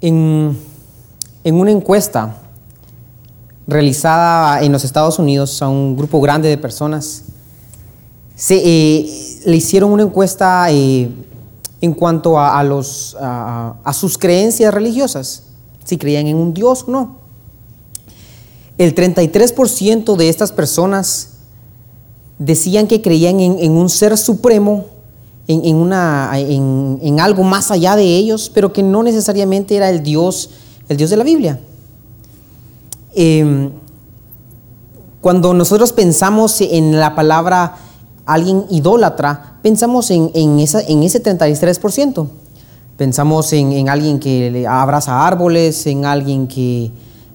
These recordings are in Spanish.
En, una encuesta realizada en los Estados Unidos a un grupo grande de personas, se, eh, le hicieron una encuesta eh, en cuanto a, los, a, sus creencias religiosas, si creían en un Dios o no. El 33% de estas personas decían que creían en, un ser supremo, en, una, en, algo más allá de ellos, pero que no necesariamente era el Dios, el Dios de la Biblia. Em, cuando nosotros pensamos en la palabra alguien idólatra, pensamos en, esa, en ese 33%. Pensamos en, alguien que abraza árboles, en alguien que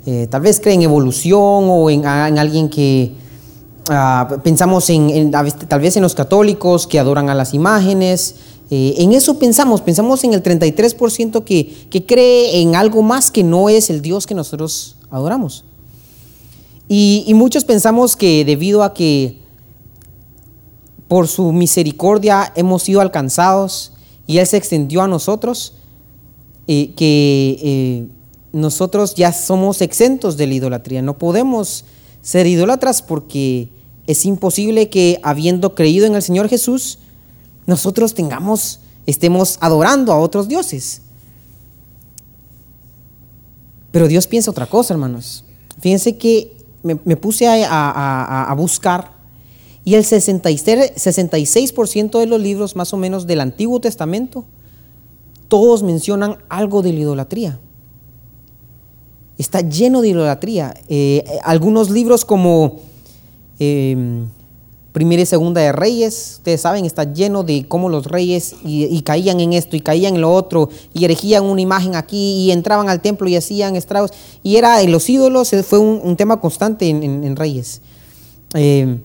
eh, tal vez cree en evolución o en, alguien que ah, pensamos en, tal vez en los católicos que adoran a las imágenes. Eh, en eso pensamos, pensamos en el 33% que, que cree en algo más que no es el Dios que nosotros adoramos. Y, muchos pensamos que debido a que por su misericordia hemos sido alcanzados y Él se extendió a nosotros, eh, que eh, nosotros ya somos exentos de la idolatría. No podemos ser idólatras porque es imposible que habiendo creído en el Señor Jesús, nosotros tengamos, estemos adorando a otros dioses. Pero Dios piensa otra cosa, hermanos. Fíjense que me, puse a buscar y el 66% de los libros más o menos del Antiguo Testamento, todos mencionan algo de la idolatría. Está lleno de idolatría. Eh, algunos libros como em, Primera y Segunda de Reyes, ustedes saben, está lleno de cómo los reyes y, caían en esto y caían en lo otro y erigían una imagen aquí y entraban al templo y hacían estragos. Y era de los ídolos, fue un, tema constante en, Reyes. Eh,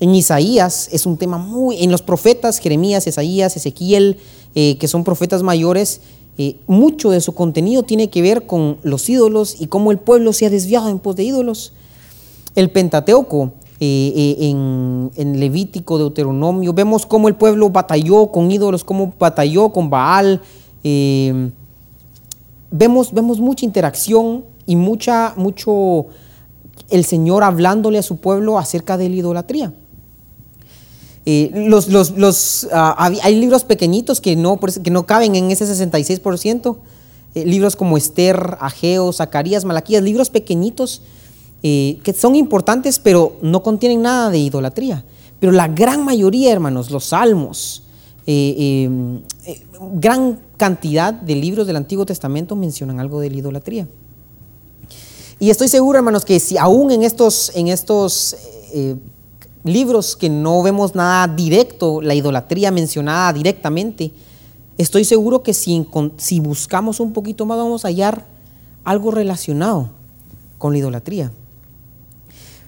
en Isaías es un tema muy, en los profetas, Jeremías, Isaías, Ezequiel, eh, que son profetas mayores, eh, mucho de su contenido tiene que ver con los ídolos y cómo el pueblo se ha desviado en pos de ídolos. El Pentateuco, eh, en, en, Levítico, Deuteronomio, vemos cómo el pueblo batalló con ídolos, cómo batalló con Baal. vemos, vemos mucha interacción y mucha, mucho el Señor hablándole a su pueblo acerca de la idolatría. Eh, los, los, ah, hay libros pequeñitos que no, que no caben en ese 66%. Eh, libros como Esther, Ageo, Zacarías, Malaquías, libros pequeñitos eh, que son importantes, pero no contienen nada de idolatría. Pero la gran mayoría, hermanos, los salmos, gran cantidad de libros del Antiguo Testamento mencionan algo de la idolatría. Y estoy seguro, hermanos, que si aún en estos, en estos libros que no vemos nada directo, la idolatría mencionada directamente, estoy seguro que si, buscamos un poquito más vamos a hallar algo relacionado con la idolatría.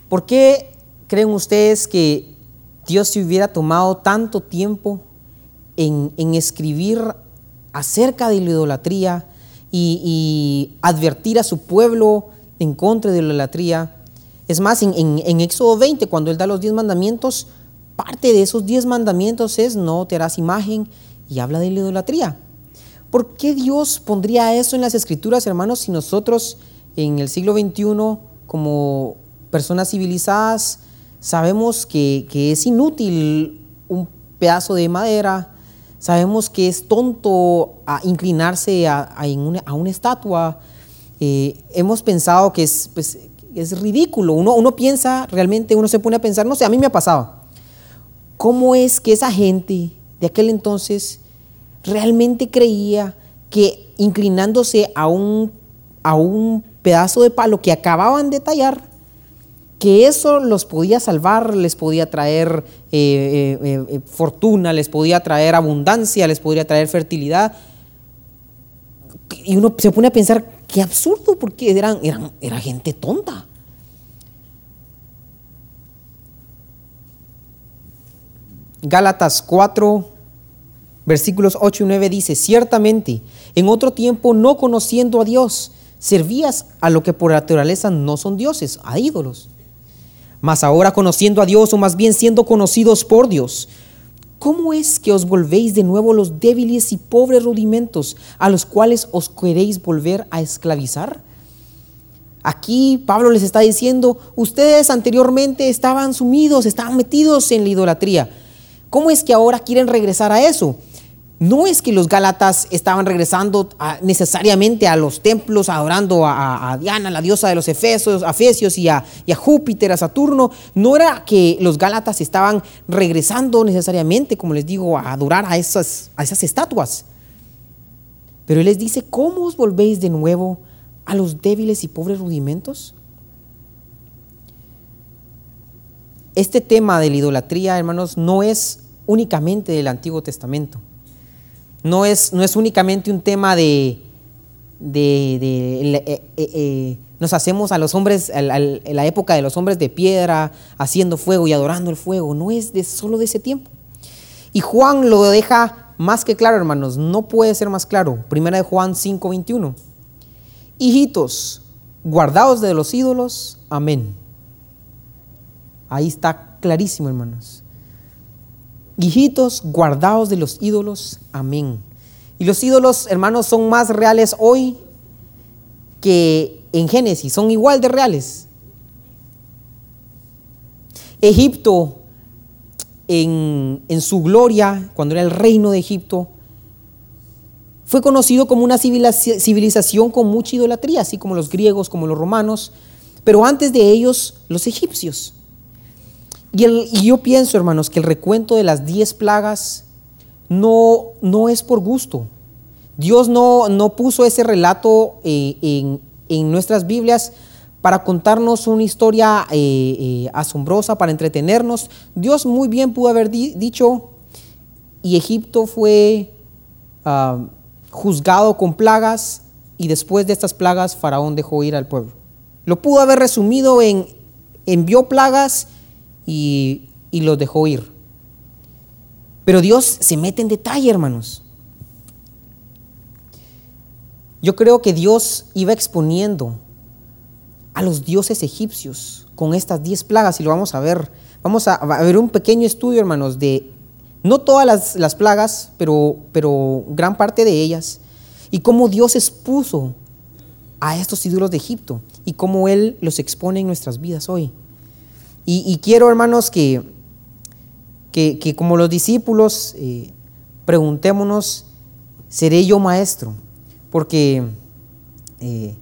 ¿Por qué creen ustedes que Dios se hubiera tomado tanto tiempo en, escribir acerca de la idolatría y advertir a su pueblo en contra de la idolatría? Es más, en, Éxodo 20, cuando Él da los diez mandamientos, parte de esos diez mandamientos es no te harás imagen y habla de la idolatría. ¿Por qué Dios pondría eso en las escrituras, hermanos, si nosotros en el siglo XXI, como personas civilizadas, sabemos que, es inútil un pedazo de madera, sabemos que es tonto inclinarse a, una, estatua, eh, hemos pensado que es, pues, es ridículo. Uno, uno piensa, realmente uno se pone a pensar, no sé, a mí me ha pasado. ¿Cómo es que esa gente de aquel entonces realmente creía que inclinándose a un, a un pedazo de palo que acababan de tallar, que eso los podía salvar, les podía traer eh, eh, eh, fortuna, les podía traer abundancia, les podría traer fertilidad. Y uno se pone a pensar, qué absurdo, porque eran, eran, era gente tonta. Gálatas 4, versículos 8 y 9 dice, ciertamente, en otro tiempo no conociendo a Dios, servías a lo que por naturaleza no son dioses, a ídolos. Mas ahora conociendo a Dios, o más bien siendo conocidos por Dios, ¿Cómo es que os volvéis de nuevo los débiles y pobres rudimentos a los cuales os queréis volver a esclavizar? Aquí Pablo les está diciendo, ustedes anteriormente estaban sumidos, estaban metidos en la idolatría. ¿Cómo es que ahora quieren regresar a eso? No es que los Gálatas estaban regresando necesariamente a los templos adorando a, Diana, la diosa de los Efesios, a Efesios y a, Júpiter, a Saturno. No era que los Gálatas estaban regresando necesariamente, como les digo, a adorar a esas, a esas estatuas. Pero Él les dice, ¿cómo os volvéis de nuevo a los débiles y pobres rudimentos? Este tema de la idolatría, hermanos, no es únicamente del Antiguo Testamento. No es, no es únicamente un tema de, de, eh, eh, eh, nos hacemos a los hombres, en la época de los hombres de piedra, haciendo fuego y adorando el fuego. No es de, solo de ese tiempo. Y Juan lo deja más que claro, hermanos. No puede ser más claro. Primera de Juan 5:21. Hijitos, guardados de los ídolos. Amén. Ahí está clarísimo, hermanos. Hijitos, guardados de los ídolos. Amén. Y los ídolos, hermanos, son más reales hoy que en Génesis, son igual de reales. Egipto, en, en, su gloria, cuando era el reino de Egipto, fue conocido como una civilización con mucha idolatría, así como los griegos, como los romanos, pero antes de ellos los egipcios. Y, yo pienso, hermanos, que el recuento de las diez plagas no, no es por gusto. Dios no, no puso ese relato eh, en, nuestras Biblias para contarnos una historia eh, eh, asombrosa, para entretenernos. Dios muy bien pudo haber dicho, y Egipto fue ah, juzgado con plagas, y después de estas plagas Faraón dejó ir al pueblo. Lo pudo haber resumido en envió plagas y, los dejó ir. Pero Dios se mete en detalle, hermanos. Yo creo que Dios iba exponiendo a los dioses egipcios con estas diez plagas y lo vamos a ver. Vamos a, ver un pequeño estudio, hermanos, de no todas las, plagas, pero, pero gran parte de ellas, y cómo Dios expuso a estos ídolos de Egipto y cómo Él los expone en nuestras vidas hoy. Y, quiero, hermanos, que, que, como los discípulos eh, preguntémonos, ¿seré yo maestro? Porque eh,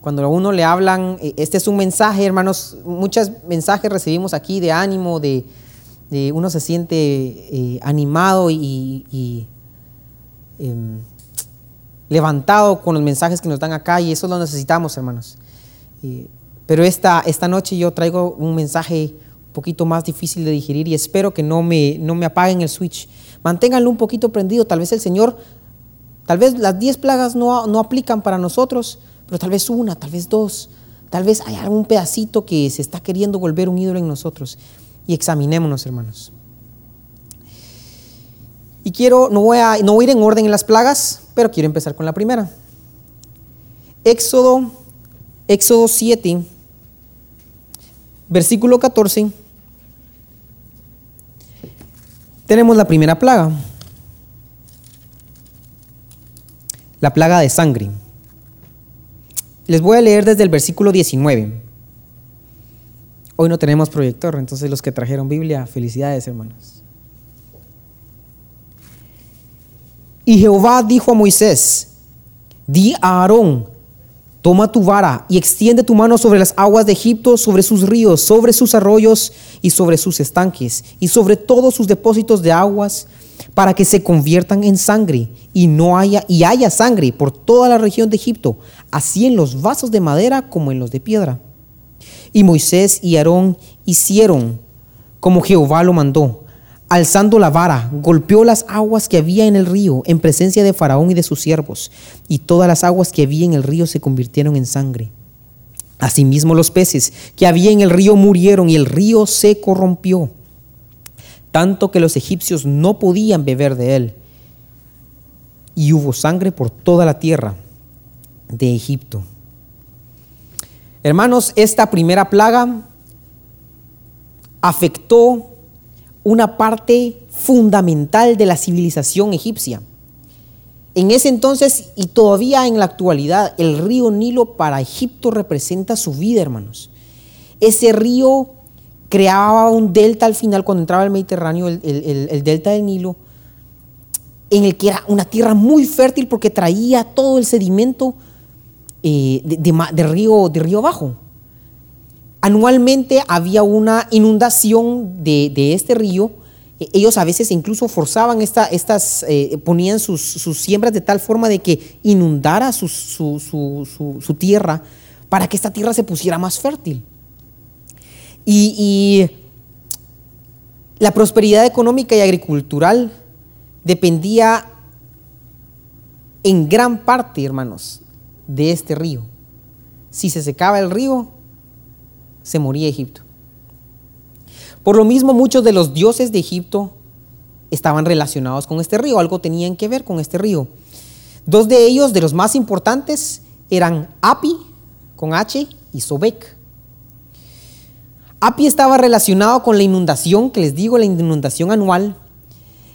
cuando a uno le hablan, eh, este es un mensaje, hermanos, muchos mensajes recibimos aquí de ánimo, de, uno se siente animado y, em, levantado con los mensajes que nos dan acá y eso lo necesitamos, hermanos. Pero esta, esta noche yo traigo un mensaje un poquito más difícil de digerir y espero que no me, no me apaguen el switch. Manténganlo un poquito prendido. Tal vez el Señor, tal vez las 10 plagas no, no aplican para nosotros, pero tal vez una, tal vez dos. Tal vez hay algún pedacito que se está queriendo volver un ídolo en nosotros. Y examinémonos, hermanos. Y quiero, no voy, a, no voy a ir en orden en las plagas, pero quiero empezar con la primera. Éxodo, Éxodo 7, Versículo 14. Tenemos la primera plaga. La plaga de sangre. Les voy a leer desde el versículo 19. Hoy no tenemos proyector, entonces los que trajeron Biblia, felicidades hermanos. Y Jehová dijo a Moisés, di a Aarón, Toma tu vara y extiende tu mano sobre las aguas de Egipto, sobre sus ríos, sobre sus arroyos y sobre sus estanques y sobre todos sus depósitos de aguas, para que se conviertan en sangre y no haya y haya sangre por toda la región de Egipto, así en los vasos de madera como en los de piedra. Y Moisés y Aarón hicieron como Jehová lo mandó alzando la vara, golpeó las aguas que había en el río en presencia de Faraón y de sus siervos, y todas las aguas que había en el río se convirtieron en sangre. Asimismo los peces que había en el río murieron y el río se corrompió, tanto que los egipcios no podían beber de él. Y hubo sangre por toda la tierra de Egipto. Hermanos, esta primera plaga afectó una parte fundamental de la civilización egipcia. En ese entonces y todavía en la actualidad, el río Nilo para Egipto representa su vida, hermanos. Ese río creaba un delta al final, cuando entraba el Mediterráneo, el, delta del Nilo, en el que era una tierra muy fértil porque traía todo el sedimento eh, de, río, de río abajo. Anualmente había una inundación de este río e-, ellos a veces incluso forzaban estas, eh, ponían sus, siembras de tal forma de que inundara su, su, tierra para que esta tierra se pusiera más fértil. Y, la prosperidad económica y agricultural dependía en gran parte, hermanos, de este río. Si se secaba el río, se moría Egipto. Por lo mismo, muchos de los dioses de Egipto estaban relacionados con este río, algo tenían que ver con este río. Dos de ellos, de los más importantes, eran Api, con H, y Sobek. Api estaba relacionado con la inundación, que les digo, la inundación anual,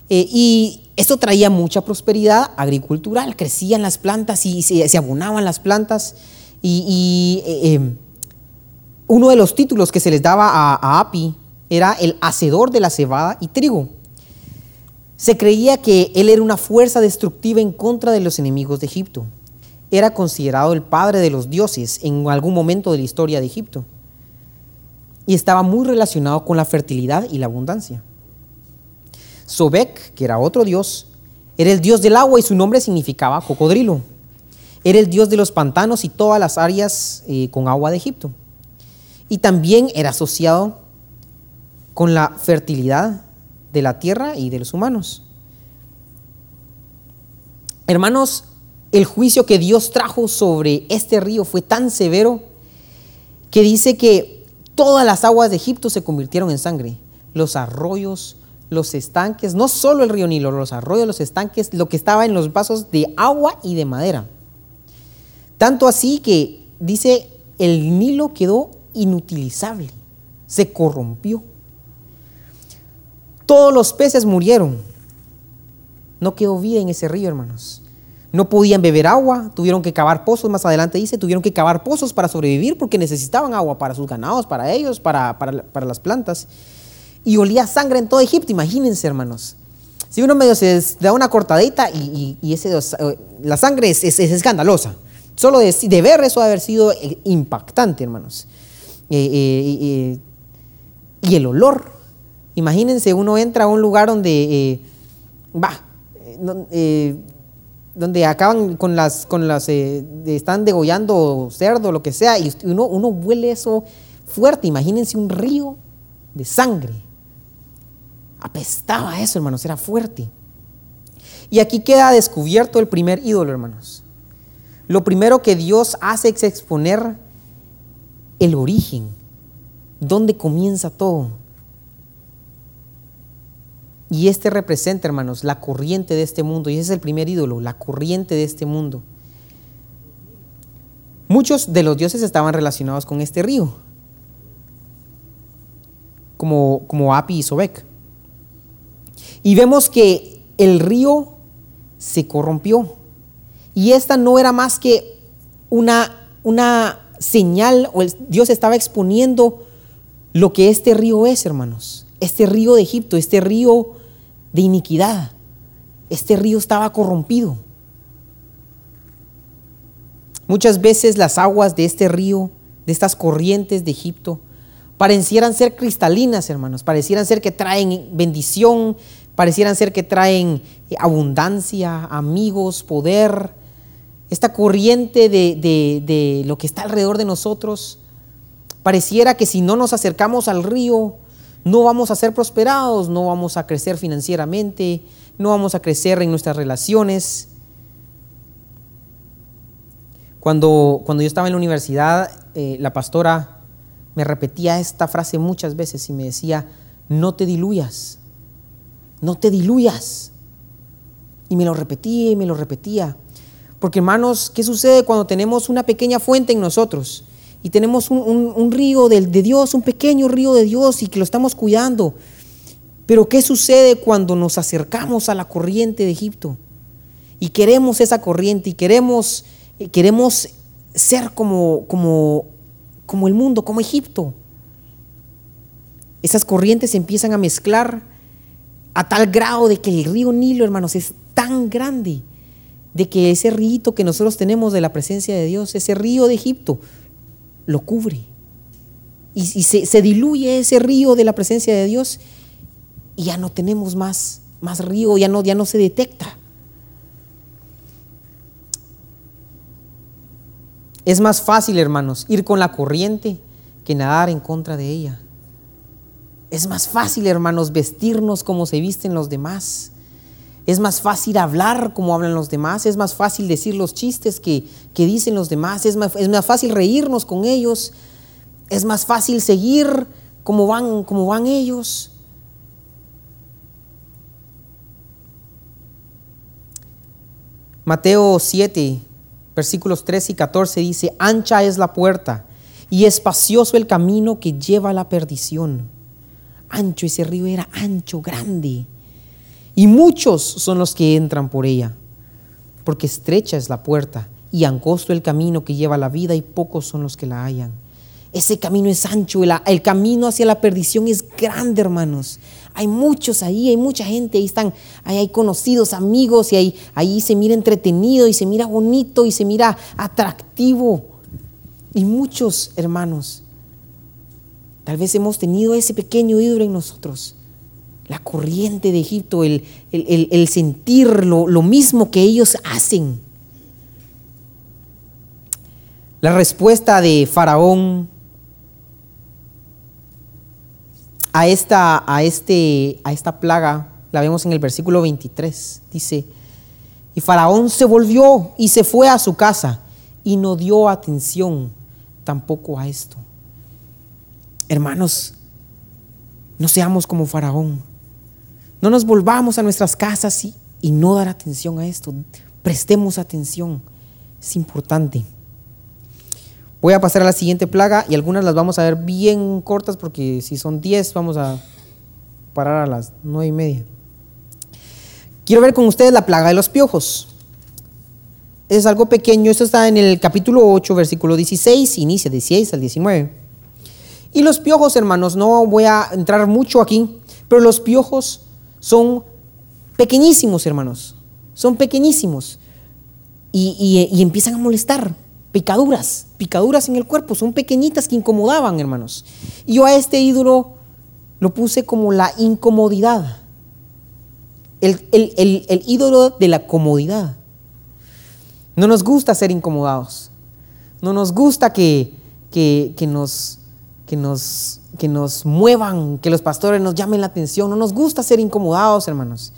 eh, y esto traía mucha prosperidad agricultural, crecían las plantas y se, abonaban las plantas, y, eh, eh, uno de los títulos que se les daba a Api era el hacedor de la cebada y trigo. Se creía que él era una fuerza destructiva en contra de los enemigos de Egipto. Era considerado el padre de los dioses en algún momento de la historia de Egipto. Y estaba muy relacionado con la fertilidad y la abundancia. Sobek, que era otro dios, era el dios del agua y su nombre significaba cocodrilo. Era el dios de los pantanos y todas las áreas eh, con agua de Egipto. Y también era asociado con la fertilidad de la tierra y de los humanos. Hermanos, el juicio que Dios trajo sobre este río fue tan severo que dice que todas las aguas de Egipto se convirtieron en sangre. Los arroyos, los estanques, no solo el río Nilo, los arroyos, los estanques, lo que estaba en los vasos de agua y de madera. Tanto así que dice, el Nilo quedó inutilizable, se corrompió. Todos los peces murieron. No quedó vida en ese río, hermanos. No podían beber agua, tuvieron que cavar pozos, más adelante dice, tuvieron que cavar pozos para sobrevivir porque necesitaban agua para sus ganados, para ellos, para, las plantas. Y olía sangre en todo Egipto, imagínense, hermanos. Si uno medio se da una cortadita y, ese, la sangre es, escandalosa. Solo de, de, ver eso ha haber sido eh, impactante, hermanos. Eh, eh, y el olor, Imagínense, uno entra a un lugar donde, eh, va, eh, donde acaban con las, con las, eh, están degollando cerdo, lo que sea, y uno, uno huele eso fuerte. Imagínense un río de sangre. Apestaba eso, hermanos, era fuerte. Y aquí queda descubierto el primer ídolo, hermanos. Lo primero que Dios hace es exponer el origen, dónde comienza todo. Y este representa, hermanos, la corriente de este mundo. Y ese es el primer ídolo, la corriente de este mundo. Muchos de los dioses estaban relacionados con este río, como, como Api y Sobek. Y vemos que el río se corrompió. Y esta no era más que una, una señal, o Dios estaba exponiendo lo que este río es, hermanos. Este río de Egipto, este río de iniquidad. Este río estaba corrompido. Muchas veces las aguas de este río, de estas corrientes de Egipto, parecieran ser cristalinas, hermanos, parecieran ser que traen bendición, parecieran ser que traen eh, abundancia, amigos, poder. Esta corriente de, de lo que está alrededor de nosotros, pareciera que si no nos acercamos al río, no vamos a ser prosperados, no vamos a crecer financieramente, no vamos a crecer en nuestras relaciones. Cuando, cuando yo estaba en la universidad, eh, la pastora me repetía esta frase muchas veces y me decía, no te diluyas, no te diluyas. Y me lo repetía y me lo repetía. Porque hermanos, ¿qué sucede cuando tenemos una pequeña fuente en nosotros? y tenemos un, río de, de, Dios, un pequeño río de Dios y que lo estamos cuidando. Pero ¿qué sucede cuando nos acercamos a la corriente de Egipto? Y queremos esa corriente y queremos, queremos ser como, como, como el mundo, como Egipto. Esas corrientes se empiezan a mezclar a tal grado de que el río Nilo, hermanos, es tan grande, de que ese río que nosotros tenemos de la presencia de Dios, ese río de Egipto, lo cubre. Y, se, se, diluye ese río de la presencia de Dios y ya no tenemos más, más río, ya no, ya no se detecta. Es más fácil, hermanos, ir con la corriente que nadar en contra de ella. Es más fácil, hermanos, vestirnos como se visten los demás. Es más fácil hablar como hablan los demás. Es más fácil decir los chistes que, dicen los demás. Es más, es más, fácil reírnos con ellos. Es más fácil seguir como van, como van ellos. Mateo 7, versículos 13 y 14 dice, ancha es la puerta y espacioso el camino que lleva a la perdición ancho, ese río era ancho, grande. Y muchos son los que entran por ella, porque estrecha es la puerta y angosto el camino que lleva a la vida y pocos son los que la hallan. Ese camino es ancho, el, el, camino hacia la perdición es grande, hermanos. Hay muchos ahí, hay mucha gente, ahí están, ahí hay conocidos, amigos, y ahí, ahí se mira entretenido y se mira bonito y se mira atractivo. Y muchos, hermanos, Tal vez hemos tenido ese pequeño ídolo en nosotros. La corriente de Egipto, el, sentir lo, mismo que ellos hacen. La respuesta de Faraón a esta, a, este, a esta plaga la vemos en el versículo 23. Dice, y Faraón se volvió y se fue a su casa y no dio atención tampoco a esto. Hermanos, no seamos como Faraón. No nos volvamos a nuestras casas y, y no dar atención a esto. Prestemos atención. Es importante. Voy a pasar a la siguiente plaga y algunas las vamos a ver bien cortas porque si son 10 vamos a parar a las nueve y media. Quiero ver con ustedes la plaga de los piojos. Es algo pequeño, esto está en el capítulo 8, versículo 16, inicia 16 al 19. Y los piojos, hermanos, no voy a entrar mucho aquí, pero los piojos son pequeñísimos, hermanos. Son pequeñísimos. Y, empiezan a molestar. Picaduras, picaduras en el cuerpo. Son pequeñitas que incomodaban, hermanos. Y yo a este ídolo lo puse como la incomodidad. El, ídolo de la comodidad. No nos gusta ser incomodados. No nos gusta que, que, que nos que nos, que nos muevan, que los pastores nos llamen la atención. No nos gusta ser incomodados, hermanos.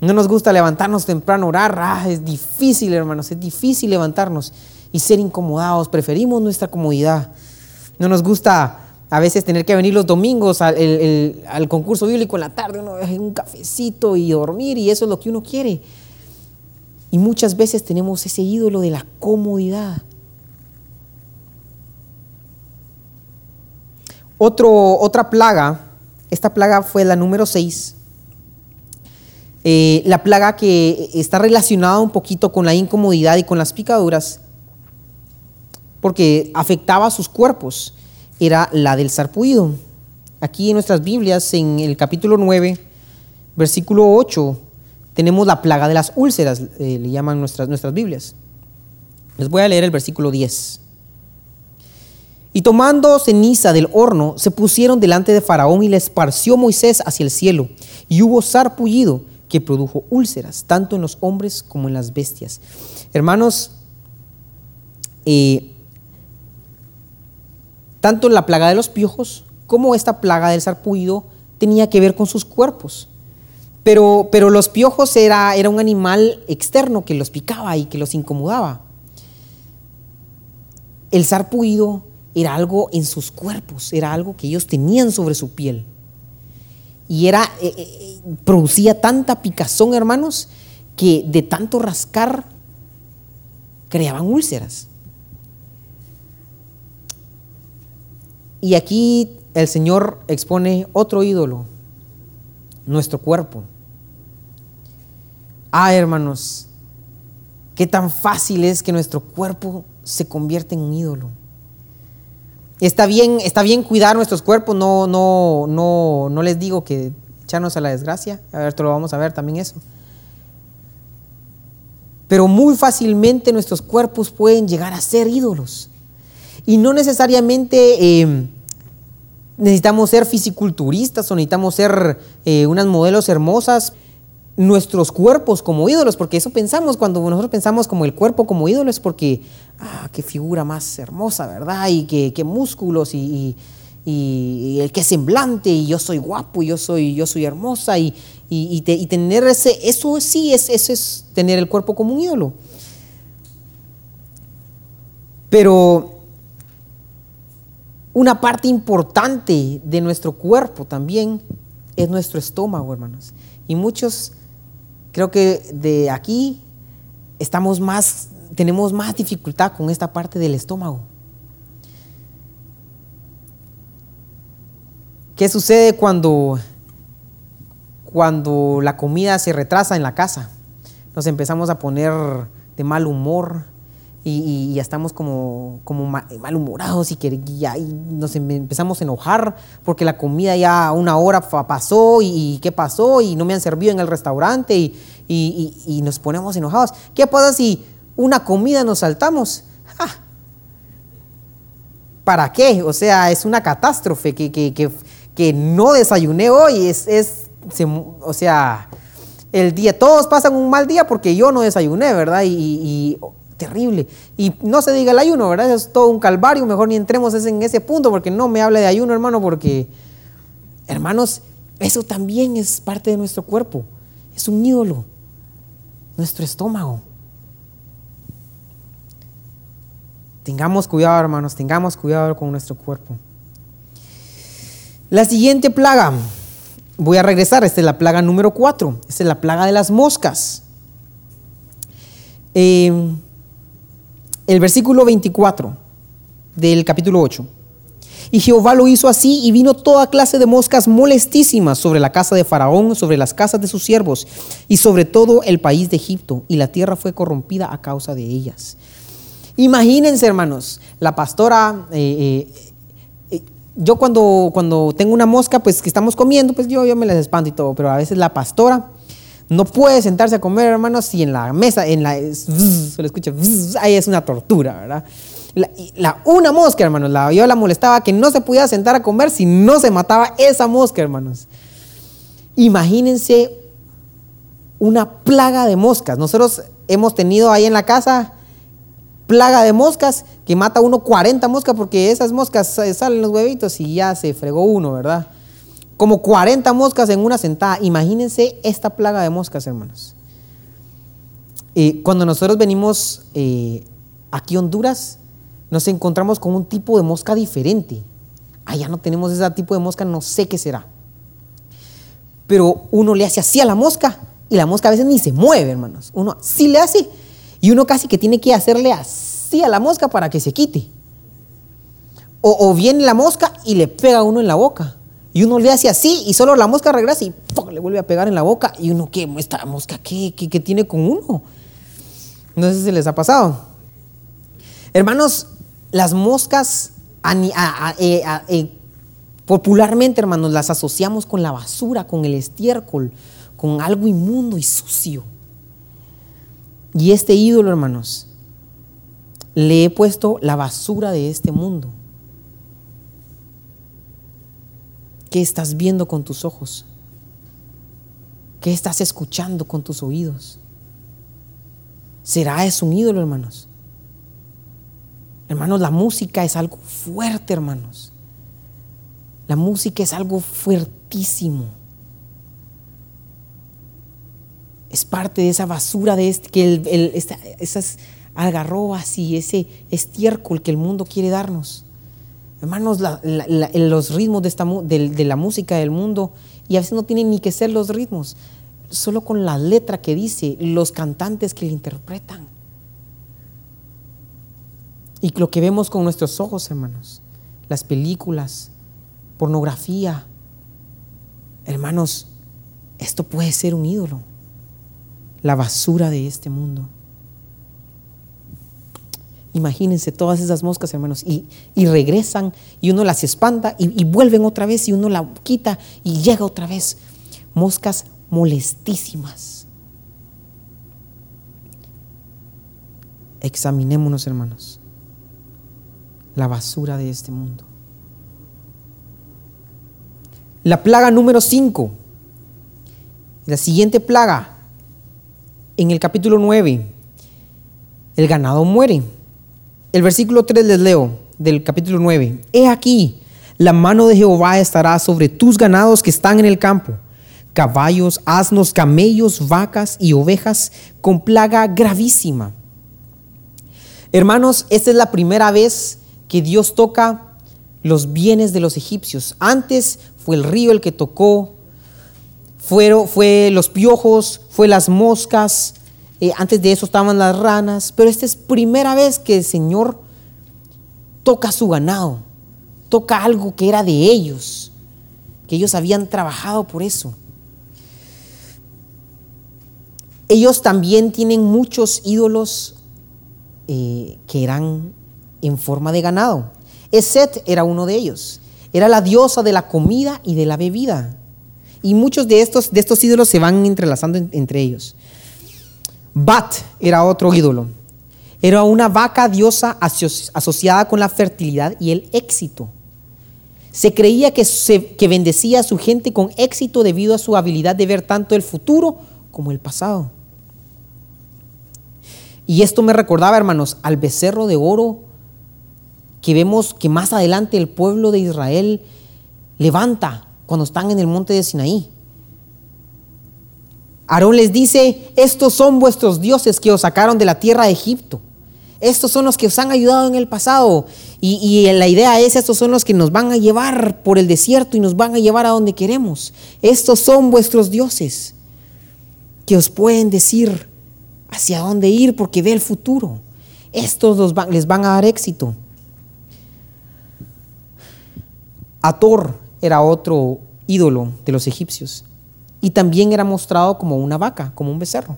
No nos gusta levantarnos temprano, orar. Ah, es difícil, hermanos, es difícil levantarnos y ser incomodados. Preferimos nuestra comodidad. No nos gusta a veces tener que venir los domingos al, concurso bíblico en la tarde, uno un cafecito y dormir, y eso es lo que uno quiere. Y muchas veces tenemos ese ídolo de la comodidad. Otra plaga, esta plaga fue la número 6, eh, la plaga que está relacionada un poquito con la incomodidad y con las picaduras, porque afectaba a sus cuerpos, era la del sarpullido. Aquí en nuestras Biblias, en el capítulo 9, versículo 8, tenemos la plaga de las úlceras, eh, le llaman nuestras, nuestras Biblias. Les voy a leer el versículo 10. Y tomando ceniza del horno, se pusieron delante de Faraón y le esparció Moisés hacia el cielo. Y hubo sarpullido que produjo úlceras, tanto en los hombres como en las bestias. Hermanos, eh, tanto la plaga de los piojos como esta plaga del sarpullido tenía que ver con sus cuerpos. Pero, pero los piojos era, era un animal externo que los picaba y que los incomodaba. El sarpullido era algo en sus cuerpos, era algo que ellos tenían sobre su piel. Y era, eh, eh, eh, producía tanta picazón, hermanos, que de tanto rascar creaban úlceras. Y aquí el Señor expone otro ídolo, nuestro cuerpo. Ah, hermanos, qué tan fácil es que nuestro cuerpo se convierta en un ídolo. Está bien, está bien cuidar nuestros cuerpos, no, no, no, no les digo que echarnos a la desgracia, a ver, te lo vamos a ver también eso. Pero muy fácilmente nuestros cuerpos pueden llegar a ser ídolos. Y no necesariamente eh, necesitamos ser fisiculturistas o necesitamos ser eh, unas modelos hermosas, nuestros cuerpos como ídolos, porque eso pensamos cuando nosotros pensamos como el cuerpo como ídolo, es porque, ah, qué figura más hermosa, ¿verdad? Y qué, músculos y, el qué semblante, y yo soy guapo, y yo soy, yo soy hermosa, y, tener ese, eso sí, es, eso es tener el cuerpo como un ídolo. Pero una parte importante de nuestro cuerpo también es nuestro estómago, hermanos. Y muchos, creo que de aquí estamos más, tenemos más dificultad con esta parte del estómago. ¿Qué sucede cuando, cuando la comida se retrasa en la casa? Nos empezamos a poner de mal humor, y, ya estamos como, como malhumorados y, que, ya, nos em, empezamos a enojar porque la comida ya una hora pasó y, qué pasó y no me han servido en el restaurante y, nos ponemos enojados. ¿Qué pasa si una comida nos saltamos? ¿Para qué? O sea, es una catástrofe que, que, no desayuné hoy. Es, es o sea, el día, todos pasan un mal día porque yo no desayuné, ¿verdad? y terrible. Y no se diga el ayuno, ¿verdad? Es todo un calvario, mejor ni entremos en ese punto porque no me hable de ayuno, hermano, porque, hermanos, eso también es parte de nuestro cuerpo. Es un ídolo, nuestro estómago. Tengamos cuidado, hermanos, tengamos cuidado con nuestro cuerpo. La siguiente plaga, voy a regresar, esta es la plaga número 4, esta es la plaga de las moscas. Eh, el versículo 24 del capítulo 8. Y Jehová lo hizo así y vino toda clase de moscas molestísimas sobre la casa de Faraón, sobre las casas de sus siervos y sobre todo el país de Egipto, y la tierra fue corrompida a causa de ellas. Imagínense, hermanos, la pastora, eh, eh, eh, yo cuando, cuando tengo una mosca, pues que estamos comiendo, pues yo, yo me las espanto y todo, pero a veces la pastora no puede sentarse a comer, hermanos, si en la mesa, en la, se le escucha, ahí es una tortura, ¿verdad? La, una mosca, hermanos, la, yo la molestaba que no se pudiera sentar a comer si no se mataba esa mosca, hermanos. Imagínense una plaga de moscas. Nosotros hemos tenido ahí en la casa plaga de moscas que mata uno 40 moscas porque esas moscas salen los huevitos y ya se fregó uno, ¿verdad? Como 40 moscas en una sentada. Imagínense esta plaga de moscas, hermanos. Eh, cuando nosotros venimos eh, aquí a Honduras, nos encontramos con un tipo de mosca diferente. Allá no tenemos ese tipo de mosca, no sé qué será. Pero uno le hace así a la mosca y la mosca a veces ni se mueve, hermanos. Uno sí le hace y uno casi que tiene que hacerle así a la mosca para que se quite. O, o viene la mosca y le pega a uno en la boca. Y uno le hace así y solo la mosca regresa y le vuelve a pegar en la boca. Y uno, ¿qué? ¿Esta mosca qué, qué, tiene con uno? No sé si les ha pasado. Hermanos, las moscas eh, eh, popularmente, hermanos, las asociamos con la basura, con el estiércol, con algo inmundo y sucio. Y este ídolo, hermanos, le he puesto la basura de este mundo. ¿Qué estás viendo con tus ojos? ¿Qué estás escuchando con tus oídos? ¿Será eso un ídolo, hermanos? Hermanos, la música es algo fuerte, hermanos. La música es algo fuertísimo. Es parte de esa basura de este, que esas algarrobas y ese estiércol que el mundo quiere darnos. Hermanos, los ritmos de, esta, de, la música del mundo, y a veces no tienen ni que ser los ritmos, solo con la letra que dice, los cantantes que le interpretan. Y lo que vemos con nuestros ojos, hermanos, las películas, pornografía, hermanos, esto puede ser un ídolo, la basura de este mundo. Imagínense todas esas moscas, hermanos, y, regresan y uno las espanta y, y, vuelven otra vez y uno la quita y llega otra vez. Moscas molestísimas. Examinémonos, hermanos, la basura de este mundo. La plaga número 5, la siguiente plaga, en el capítulo 9, el ganado muere. El versículo 3 les leo del capítulo 9. He aquí, la mano de Jehová estará sobre tus ganados que están en el campo, caballos, asnos, camellos, vacas y ovejas, con plaga gravísima. Hermanos, esta es la primera vez que Dios toca los bienes de los egipcios. Antes fue el río el que tocó, fueron, fue los piojos, fue las moscas, eh, antes de eso estaban las ranas, pero esta es primera vez que el Señor toca su ganado, toca algo que era de ellos, que ellos habían trabajado por eso. Ellos también tienen muchos ídolos eh, que eran en forma de ganado. Eset era uno de ellos. Era la diosa de la comida y de la bebida. Y muchos de estos, de estos ídolos se van entrelazando entre ellos. Bat era otro ídolo. Era una vaca diosa asociada con la fertilidad y el éxito. Se creía que, que bendecía a su gente con éxito debido a su habilidad de ver tanto el futuro como el pasado. Y esto me recordaba, hermanos, al becerro de oro que vemos que más adelante el pueblo de Israel levanta cuando están en el monte de Sinaí. Aarón les dice, estos son vuestros dioses que os sacaron de la tierra de Egipto. Estos son los que os han ayudado en el pasado. Y, y, la idea es, estos son los que nos van a llevar por el desierto y nos van a llevar a donde queremos. Estos son vuestros dioses que os pueden decir hacia dónde ir porque ve el futuro. Estos les van a dar éxito. Ator era otro ídolo de los egipcios y también era mostrado como una vaca, como un becerro.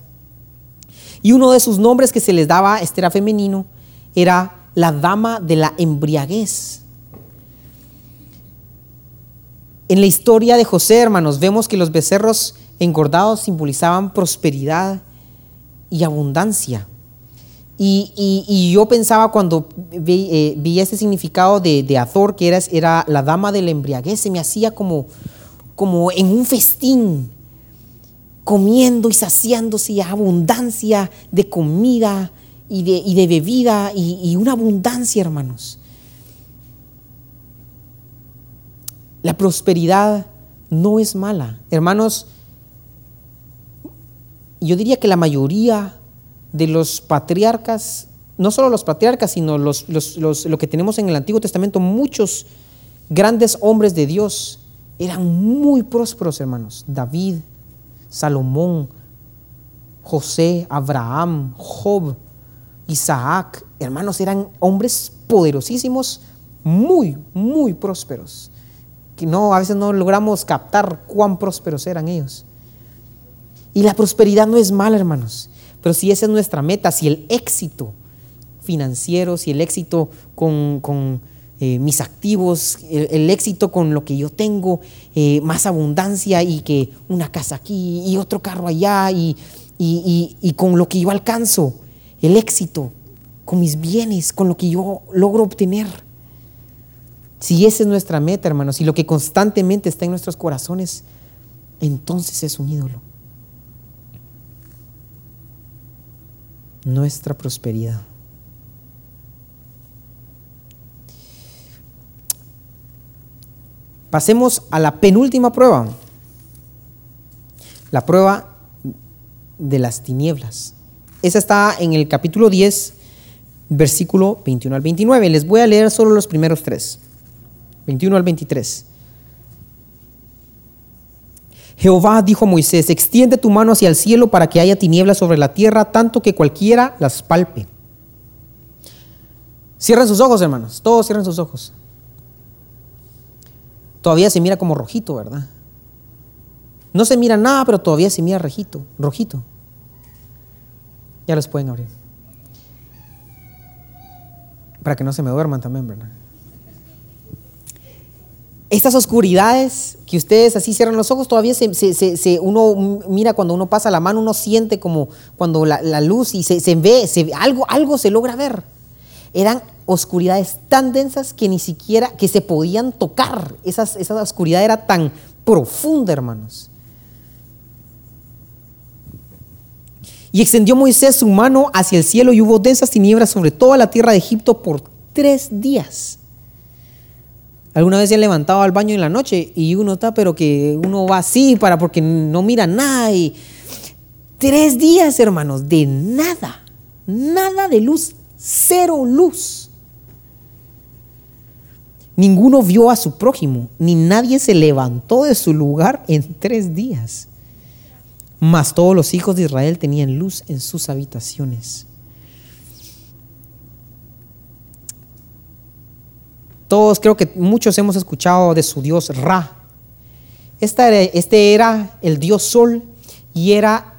Y uno de sus nombres que se les daba, este era femenino, era la dama de la embriaguez. En la historia de José, hermanos, vemos que los becerros engordados simbolizaban prosperidad y abundancia. Y, yo pensaba cuando vi, eh, ese significado de, de, Azor, que era, era la dama de la embriaguez, se me hacía como, como en un festín, comiendo y saciándose, abundancia de comida y de, de bebida y, y una abundancia, hermanos. La prosperidad no es mala. Hermanos, yo diría que la mayoría de los patriarcas, no solo los patriarcas, sino los, lo que tenemos en el Antiguo Testamento, muchos grandes hombres de Dios eran muy prósperos, hermanos. David, Salomón, José, Abraham, Job, Isaac, hermanos, eran hombres poderosísimos, muy, muy prósperos. Que no, a veces no logramos captar cuán prósperos eran ellos. Y la prosperidad no es mala, hermanos. Pero si esa es nuestra meta, si el éxito financiero, si el éxito con, eh, mis activos, el, éxito con lo que yo tengo, eh, más abundancia y que una casa aquí y otro carro allá y, y con lo que yo alcanzo, el éxito con mis bienes, con lo que yo logro obtener. Si esa es nuestra meta, hermanos, y lo que constantemente está en nuestros corazones, entonces es un ídolo. nuestra prosperidad. Pasemos a la penúltima prueba, la prueba de las tinieblas. Esa está en el capítulo 10, versículo 21 al 29. Les voy a leer solo los primeros tres, 21 al 23. Jehová dijo a Moisés, extiende tu mano hacia el cielo para que haya tinieblas sobre la tierra, tanto que cualquiera las palpe. Cierren sus ojos, hermanos, todos cierren sus ojos. Todavía se mira como rojito, ¿verdad? No se mira nada, pero todavía se mira rojito, rojito. Ya los pueden abrir. Para que no se me duerman también, ¿verdad? Estas oscuridades que ustedes así cierran los ojos, todavía se, uno mira cuando uno pasa la mano, uno siente como cuando la, luz y se, ve, se, algo, algo se logra ver. Eran oscuridades tan densas que ni siquiera que se podían tocar. Esas, esa oscuridad era tan profunda, hermanos. Y extendió Moisés su mano hacia el cielo y hubo densas tinieblas sobre toda la tierra de Egipto por tres días. Alguna vez se han levantado al baño en la noche y uno está, pero que uno va así para porque no mira nada. Y tres días, hermanos, de nada, nada de luz, cero luz. Ninguno vio a su prójimo, ni nadie se levantó de su lugar en tres días. Mas todos los hijos de Israel tenían luz en sus habitaciones. Todos creo que muchos hemos escuchado de su dios Ra. Este era el dios Sol y era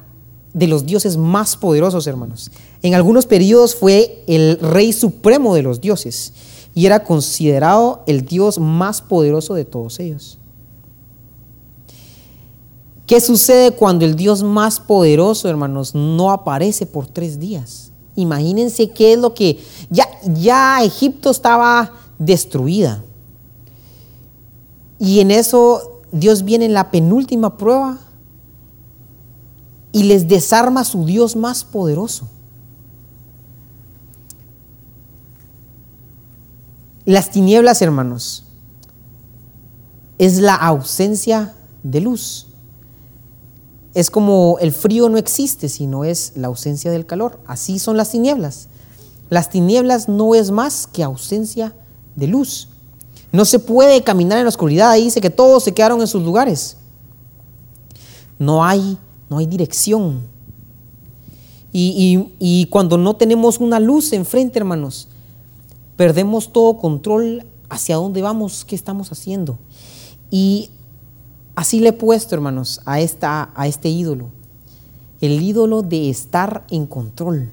de los dioses más poderosos, hermanos. En algunos periodos fue el rey supremo de los dioses y era considerado el dios más poderoso de todos ellos. ¿Qué sucede cuando el Dios más poderoso, hermanos, no aparece por tres días? Imagínense qué es lo que ya, ya Egipto estaba destruida. Y en eso Dios viene en la penúltima prueba y les desarma su Dios más poderoso. Las tinieblas, hermanos, es la ausencia de luz. Es como el frío no existe, sino es la ausencia del calor. Así son las tinieblas. Las tinieblas no es más que ausencia de luz. No se puede caminar en la oscuridad. Ahí dice que todos se quedaron en sus lugares. No hay, no hay dirección. Y, y cuando no tenemos una luz enfrente, hermanos, perdemos todo control hacia dónde vamos, qué estamos haciendo. Y Así le he puesto, hermanos, a, esta, a este ídolo. El ídolo de estar en control.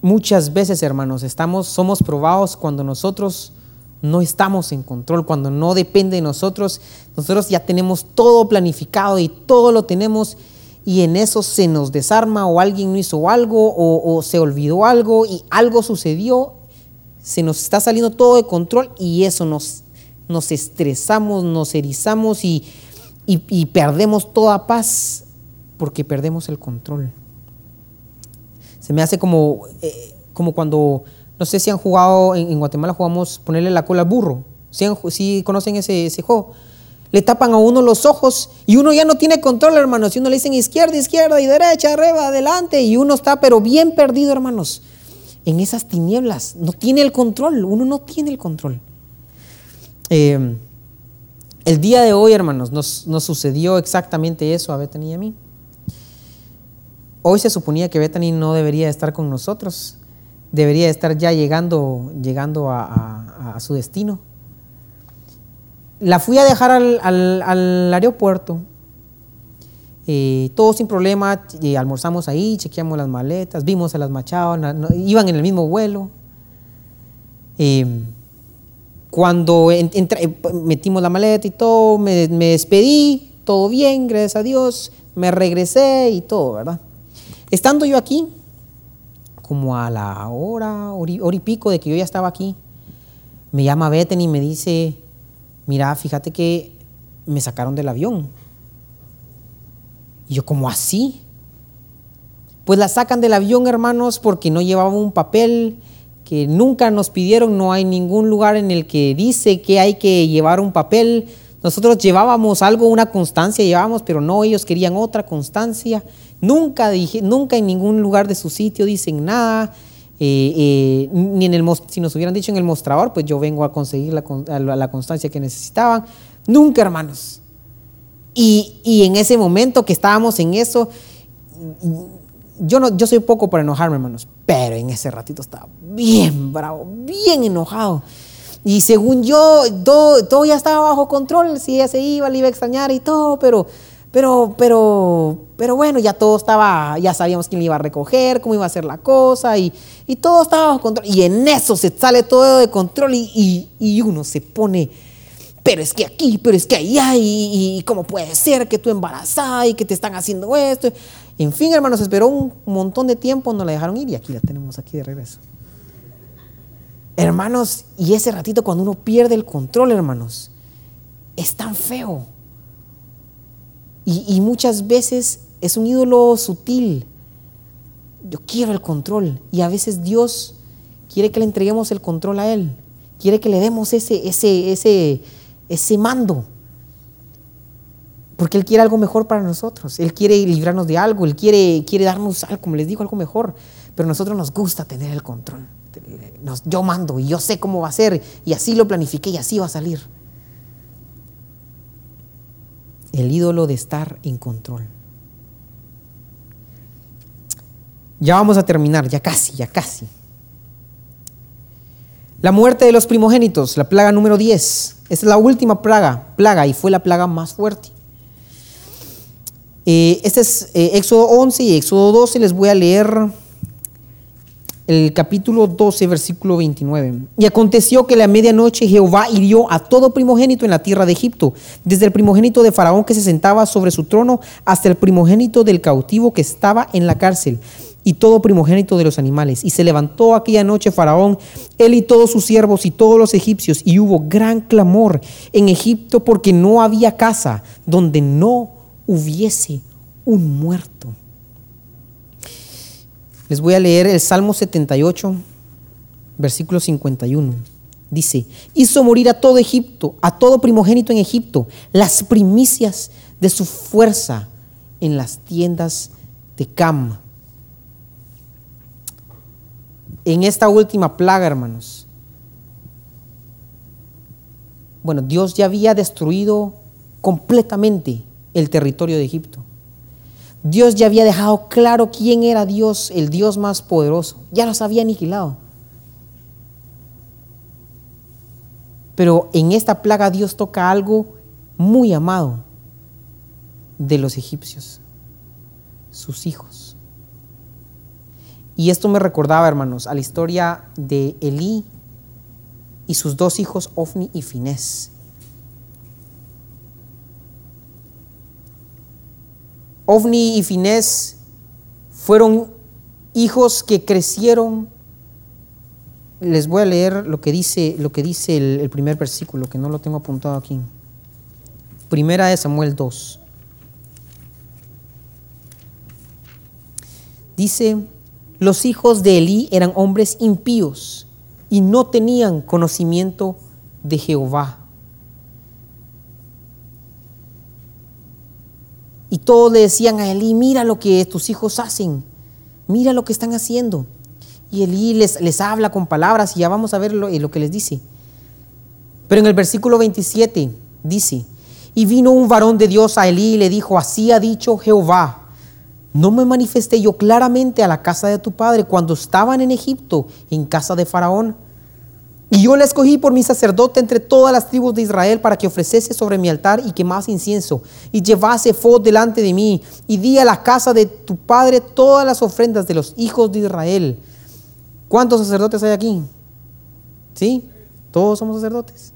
Muchas veces, hermanos, estamos, somos probados cuando nosotros no estamos en control, cuando no depende de nosotros. Nosotros ya tenemos todo planificado y todo lo tenemos y en eso se nos desarma o alguien no hizo algo o, se olvidó algo y algo sucedió se nos está saliendo todo de control y eso nos, nos estresamos, nos erizamos y, perdemos toda paz porque perdemos el control. Se me hace como, eh, como cuando, no sé si han jugado, en, Guatemala jugamos ponerle la cola al burro. Si, conocen ese juego le tapan a uno los ojos y uno ya no tiene control, hermanos. Si uno le dicen izquierda, izquierda y derecha, arriba, adelante, y uno está pero bien perdido, hermanos en esas tinieblas. No tiene el control, uno no tiene el control. Eh, el día de hoy, hermanos, nos, sucedió exactamente eso a Bethany y a mí. Hoy se suponía que Bethany no debería estar con nosotros, debería estar ya llegando, llegando a, su destino. La fui a dejar al aeropuerto eh, todo sin problema, y almorzamos ahí, chequeamos las maletas, vimos a las machadas, iban en el mismo vuelo. Em, cuando metimos la maleta y todo, me, despedí, todo bien, gracias a Dios, me regresé y todo, ¿verdad? Estando yo aquí, como a la hora, hora y pico de que yo ya estaba aquí, me llama Bethany y me dice, mira, fíjate que me sacaron del avión y yo, como así? Pues la sacan del avión, hermanos, porque no llevaba un papel que nunca nos pidieron, no hay ningún lugar en el que dice que hay que llevar un papel. Nosotros llevábamos algo, una constancia llevábamos, pero no, ellos querían otra constancia. Nunca dije, nunca en ningún lugar de su sitio dicen nada. Eh, eh, ni en el si nos hubieran dicho en el mostrador, pues yo vengo a conseguir la, la constancia que necesitaban. Nunca, hermanos. Y, en ese momento que estábamos en eso, yo, no, yo soy poco para enojarme, hermanos, pero en ese ratito estaba bien bravo, bien enojado. Y según yo, todo, todo ya estaba bajo control. Si ella se iba, le iba a extrañar y todo, pero, pero, pero, pero bueno, ya todo estaba, ya sabíamos quién le iba a recoger, cómo iba a ser la cosa, y, y todo estaba bajo control. Y en eso se sale todo de control y, y, uno se pone pero es que aquí, pero es que allá, y, y, cómo puede ser que tú embarazada y que te están haciendo esto. En fin, hermanos, esperó un montón de tiempo, no la dejaron ir y aquí la tenemos aquí de regreso. Hermanos, y ese ratito cuando uno pierde el control, hermanos, es tan feo. Y, muchas veces es un ídolo sutil. Yo quiero el control y a veces Dios quiere que le entreguemos el control a Él. Quiere que le demos ese, ese, ese, ese mando. Porque Él quiere algo mejor para nosotros. Él quiere librarnos de algo. Él quiere, quiere darnos, algo, como les digo, algo mejor. Pero a nosotros nos gusta tener el control. Yo mando y yo sé cómo va a ser. Y así lo planifiqué y así va a salir. El ídolo de estar en control. Ya vamos a terminar, ya casi, ya casi. La muerte de los primogénitos, la plaga número 10. Esta es la última plaga, plaga y fue la plaga más fuerte. Eh, este es eh, Éxodo 11 y Éxodo 12. Les voy a leer el capítulo 12, versículo 29. Y aconteció que la medianoche Jehová hirió a todo primogénito en la tierra de Egipto, desde el primogénito de Faraón que se sentaba sobre su trono hasta el primogénito del cautivo que estaba en la cárcel y todo primogénito de los animales. Y se levantó aquella noche Faraón, él y todos sus siervos y todos los egipcios, y hubo gran clamor en Egipto porque no había casa donde no hubiese un muerto. Les voy a leer el Salmo 78, versículo 51. Dice, hizo morir a todo Egipto, a todo primogénito en Egipto, las primicias de su fuerza en las tiendas de Cam. En esta última plaga, hermanos, bueno, Dios ya había destruido completamente el territorio de Egipto. Dios ya había dejado claro quién era Dios, el Dios más poderoso. Ya los había aniquilado. Pero en esta plaga Dios toca algo muy amado de los egipcios, sus hijos. Y esto me recordaba, hermanos, a la historia de Elí y sus dos hijos, Ofni y Finés. Ofni y Finés fueron hijos que crecieron. Les voy a leer lo que dice, lo que dice el, el primer versículo, que no lo tengo apuntado aquí. Primera de Samuel 2. Dice, los hijos de Elí eran hombres impíos y no tenían conocimiento de Jehová. Y todos le decían a Elí, mira lo que tus hijos hacen, mira lo que están haciendo. Y Elí les, les habla con palabras y ya vamos a ver lo, lo que les dice. Pero en el versículo 27 dice, y vino un varón de Dios a Elí y le dijo, así ha dicho Jehová, no me manifesté yo claramente a la casa de tu padre cuando estaban en Egipto, en casa de Faraón. Y yo le escogí por mi sacerdote entre todas las tribus de Israel para que ofreciese sobre mi altar y quemase incienso y llevase fuego delante de mí y di a la casa de tu padre todas las ofrendas de los hijos de Israel. ¿Cuántos sacerdotes hay aquí? ¿Sí? Todos somos sacerdotes.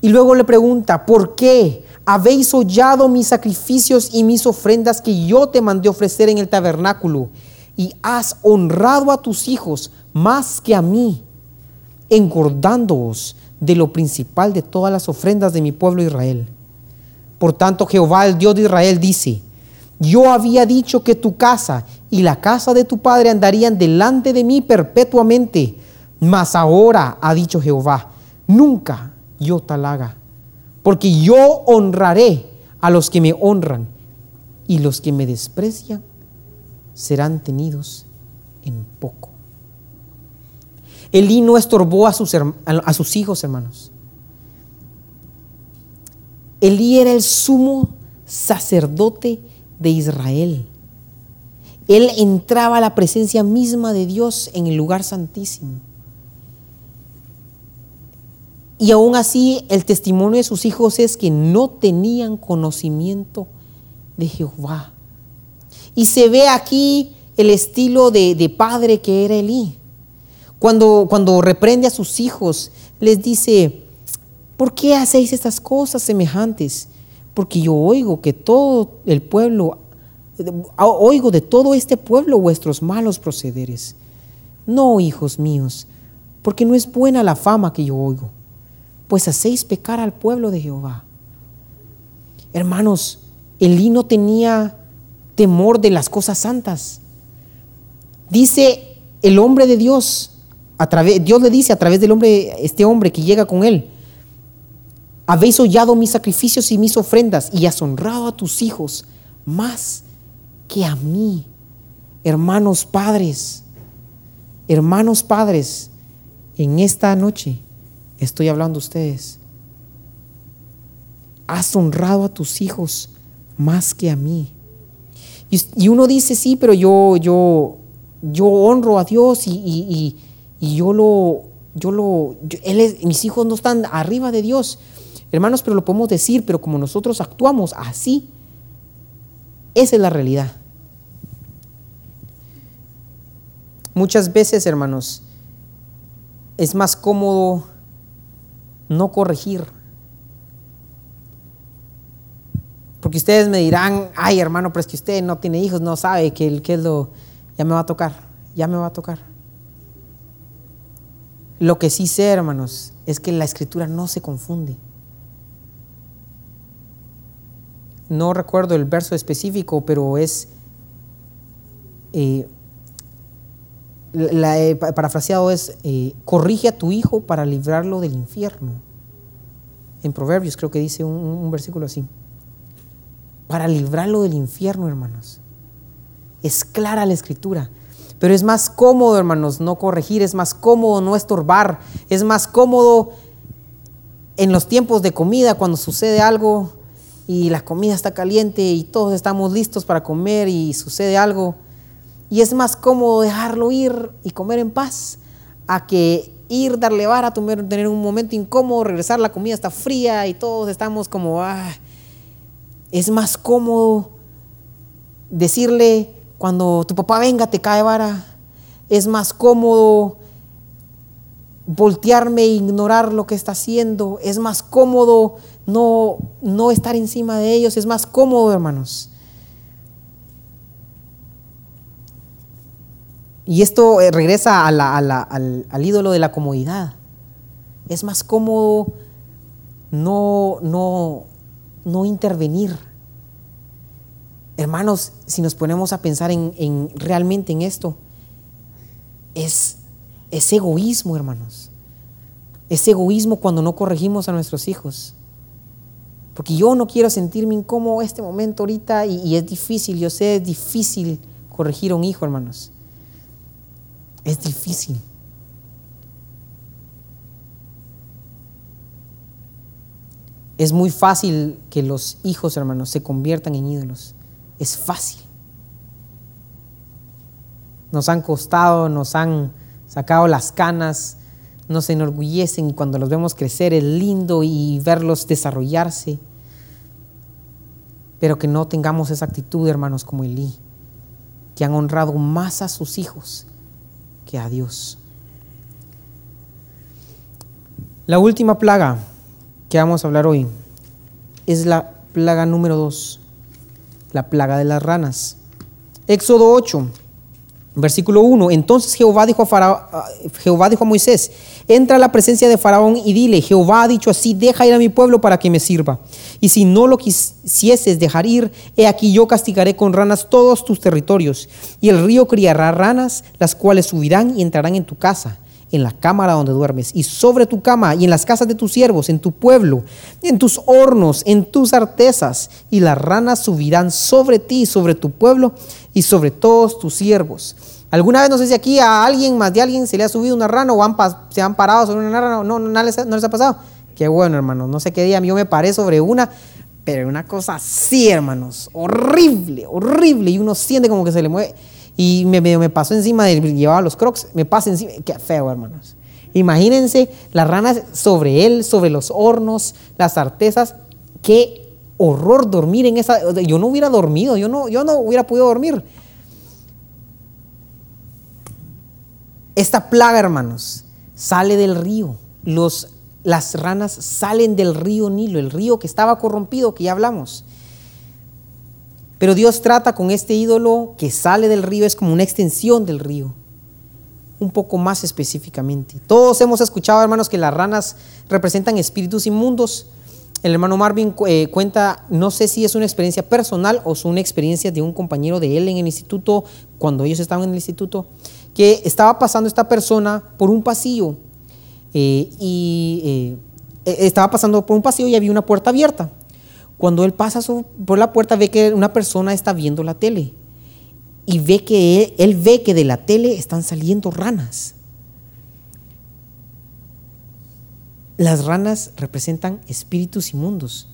Y luego le pregunta, ¿por qué habéis hollado mis sacrificios y mis ofrendas que yo te mandé ofrecer en el tabernáculo? Y has honrado a tus hijos más que a mí, engordándoos de lo principal de todas las ofrendas de mi pueblo Israel. Por tanto, Jehová, el Dios de Israel, dice, yo había dicho que tu casa y la casa de tu padre andarían delante de mí perpetuamente, mas ahora ha dicho Jehová, nunca yo tal haga, porque yo honraré a los que me honran y los que me desprecian serán tenidos en poco. Elí no estorbó a sus, hijos, hermanos. Elí era el sumo sacerdote de Israel. Él entraba a la presencia misma de Dios en el lugar santísimo. Y aún así, el testimonio de sus hijos es que no tenían conocimiento de Jehová. Y se ve aquí el estilo de, padre que era Elí. Cuando, cuando reprende a sus hijos, les dice, ¿por qué hacéis estas cosas semejantes? Porque yo oigo que todo el pueblo, oigo de todo este pueblo vuestros malos procederes. No, hijos míos, porque no es buena la fama que yo oigo, pues hacéis pecar al pueblo de Jehová. Hermanos, Elí no tenía temor de las cosas santas. Dice el hombre de Dios, Dios le dice a través del hombre, este hombre que llega con él, habéis hollado mis sacrificios y mis ofrendas y has honrado a tus hijos más que a mí. Hermanos padres, hermanos padres, en esta noche estoy hablando a ustedes. Has honrado a tus hijos más que a mí. Y, uno dice, sí, pero yo, yo, yo honro a Dios y, yo lo, yo lo, él es, mis hijos no están arriba de Dios. Hermanos, pero lo podemos decir, pero como nosotros actuamos así, esa es la realidad. Muchas veces, hermanos, es más cómodo no corregir. Porque ustedes me dirán, ay hermano, pero es que usted no tiene hijos, no sabe que, que es lo, ya me va a tocar, ya me va a tocar. Lo que sí sé, hermanos, es que la escritura no se confunde. No recuerdo el verso específico, pero es, eh, la, eh, parafraseado es, eh, corrige a tu hijo para librarlo del infierno. En Proverbios creo que dice un versículo así. Para librarlo del infierno, hermanos. Es clara la escritura. Pero es más cómodo, hermanos, no corregir, es más cómodo no estorbar, es más cómodo en los tiempos de comida, cuando sucede algo y la comida está caliente y todos estamos listos para comer y sucede algo. Y es más cómodo dejarlo ir y comer en paz a que ir, darle vara, tener un momento incómodo, regresar, la comida está fría y todos estamos como, ah. es más cómodo decirle, cuando tu papá venga, te cae vara. Es más cómodo voltearme e ignorar lo que está haciendo. Es más cómodo no, no estar encima de ellos. Es más cómodo, hermanos. Y esto eh, regresa al, al, ídolo de la comodidad. Es más cómodo no, no, no intervenir Hermanos, si nos ponemos a pensar en, realmente en esto, es, es egoísmo, hermanos. Es egoísmo cuando no corregimos a nuestros hijos. Porque yo no quiero sentirme incómodo este momento ahorita y, y, es difícil, yo sé, es difícil corregir a un hijo, hermanos. Es difícil. Es muy fácil que los hijos, hermanos, se conviertan en ídolos es fácil. Nos han costado, nos han sacado las canas, nos enorgullecen y cuando los vemos crecer es lindo y verlos desarrollarse. Pero que no tengamos esa actitud, hermanos, como Elí, que han honrado más a sus hijos que a Dios. La última plaga que vamos a hablar hoy es la plaga número dos la plaga de las ranas. Éxodo 8, versículo 1. Entonces Jehová dijo a, Jehová dijo a Moisés, entra a la presencia de Faraón y dile, Jehová ha dicho así, deja ir a mi pueblo para que me sirva. Y si no lo quisieses dejar ir, he aquí yo castigaré con ranas todos tus territorios. Y el río criará ranas, las cuales subirán y entrarán en tu casa en la cámara donde duermes, y sobre tu cama, y en las casas de tus siervos, en tu pueblo, en tus hornos, en tus artesas, y las ranas subirán sobre ti, sobre tu pueblo, y sobre todos tus siervos. ¿Alguna vez no sé si aquí a alguien, más de alguien, se le ha subido una rana o se han parado sobre una rana? No, no, les, no les ha pasado. Qué bueno, hermanos. No sé qué día yo me paré sobre una, pero una cosa así, hermanos. Horrible, horrible. Y uno siente como que se le mueve. Y me, pasó encima de llevaba los crocs, me pasa encima. Qué feo, hermanos. Imagínense las ranas sobre él, sobre los hornos, las artesas. Qué horror dormir en esa. Yo no hubiera dormido, yo no, yo no hubiera podido dormir. Esta plaga, hermanos, sale del río. Los, las ranas salen del río Nilo, el río que estaba corrompido, que ya hablamos. Pero Dios trata con este ídolo que sale del río, es como una extensión del río un poco más específicamente. Todos hemos escuchado, hermanos, que las ranas representan espíritus inmundos. El hermano Marvin eh, cuenta, no sé si es una experiencia personal o es una experiencia de un compañero de él en el instituto, cuando ellos estaban en el instituto, que estaba pasando esta persona por un pasillo eh, y eh, estaba pasando por un pasillo y había una puerta abierta. Cuando él pasa por la puerta ve que una persona está viendo la tele y ve que él, ve que de la tele están saliendo ranas. Las ranas representan espíritus inmundos.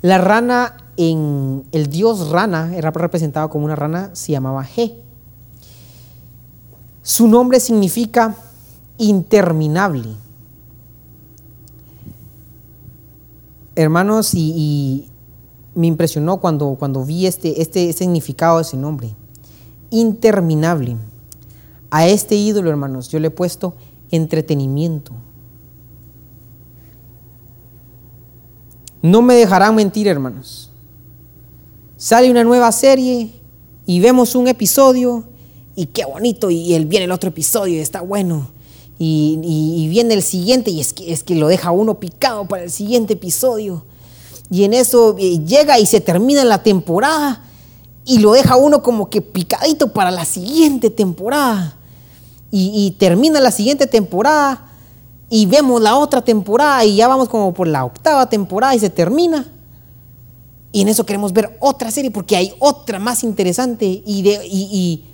La rana en el dios rana era representado como una rana, se llamaba G. Su nombre significa interminable. Hermanos, y me impresionó cuando, cuando vi este, este significado de ese nombre. Interminable. A este ídolo, hermanos, yo le he puesto entretenimiento. No me dejarán mentir, hermanos. Sale una nueva serie y vemos un episodio y qué bonito, y viene el otro episodio y está bueno. Y, y, viene el siguiente y es que, es que lo deja uno picado para el siguiente episodio. Y en eso eh, llega y se termina la temporada y lo deja uno como que picadito para la siguiente temporada. Y, termina la siguiente temporada y vemos la otra temporada y ya vamos como por la octava temporada y se termina. Y en eso queremos ver otra serie porque hay otra más interesante y, de, y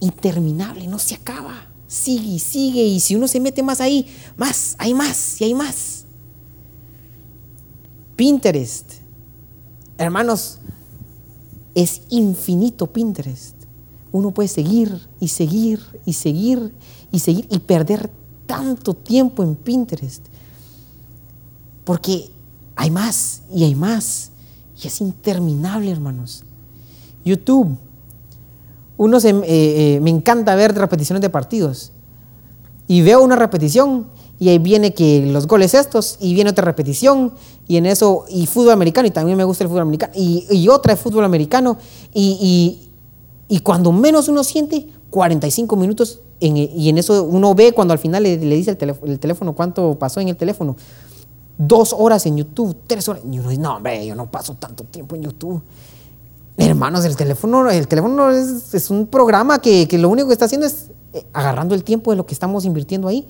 interminable, no se acaba. Sigue y sigue y si uno se mete más ahí, más, hay más y hay más. Pinterest. Hermanos, es infinito Pinterest. Uno puede seguir y seguir y seguir y seguir y perder tanto tiempo en Pinterest. Porque hay más y hay más. Y es interminable, hermanos. YouTube. Uno se, eh, eh, me encanta ver repeticiones de partidos. Y veo una repetición y ahí viene que los goles estos, y viene otra repetición, y en eso, y fútbol americano, y también me gusta el fútbol americano, y, otra de fútbol americano, y, cuando menos uno siente, 45 minutos, y en eso uno ve cuando al final le, dice el teléfono, cuánto pasó en el teléfono. Dos horas en YouTube, tres horas. Y uno dice, no, hombre, yo no paso tanto tiempo en YouTube. Hermanos, el teléfono, el teléfono es, un programa que, que, lo único que está haciendo es eh, agarrando el tiempo de lo que estamos invirtiendo ahí.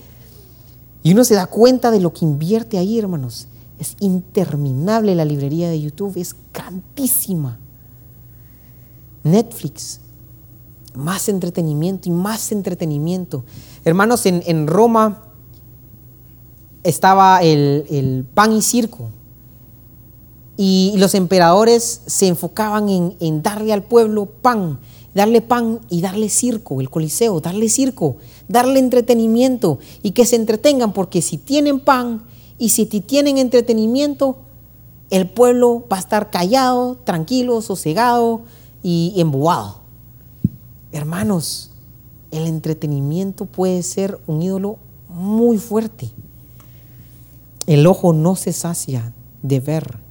Y uno se da cuenta de lo que invierte ahí, hermanos. Es interminable la librería de YouTube, es grandísima. Netflix, más entretenimiento y más entretenimiento. Hermanos, en, Roma estaba el, pan y circo. Y los emperadores se enfocaban en, darle al pueblo pan darle pan y darle circo, el coliseo, darle circo, darle entretenimiento y que se entretengan, porque si tienen pan y si tienen entretenimiento, el pueblo va a estar callado, tranquilo, sosegado y embobado. Hermanos, el entretenimiento puede ser un ídolo muy fuerte. El ojo no se sacia de ver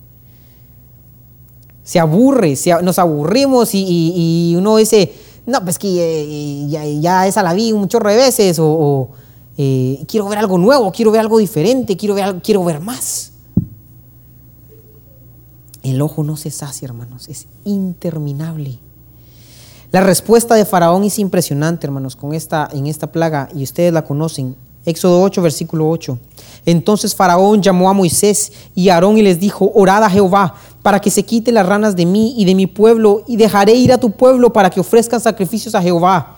se aburre, nos aburrimos y, uno dice, no, pues que eh, ya, esa la vi un chorro de veces, o, eh, quiero ver algo nuevo, quiero ver algo diferente, quiero ver, quiero ver más. El ojo no se sacia, hermanos, es interminable. La respuesta de Faraón es impresionante, hermanos, con esta, en esta plaga, y ustedes la conocen. Éxodo 8, versículo 8. Entonces Faraón llamó a Moisés y a Aarón y les dijo, orad a Jehová para que se quite las ranas de mí y de mi pueblo, y dejaré ir a tu pueblo para que ofrezcan sacrificios a Jehová.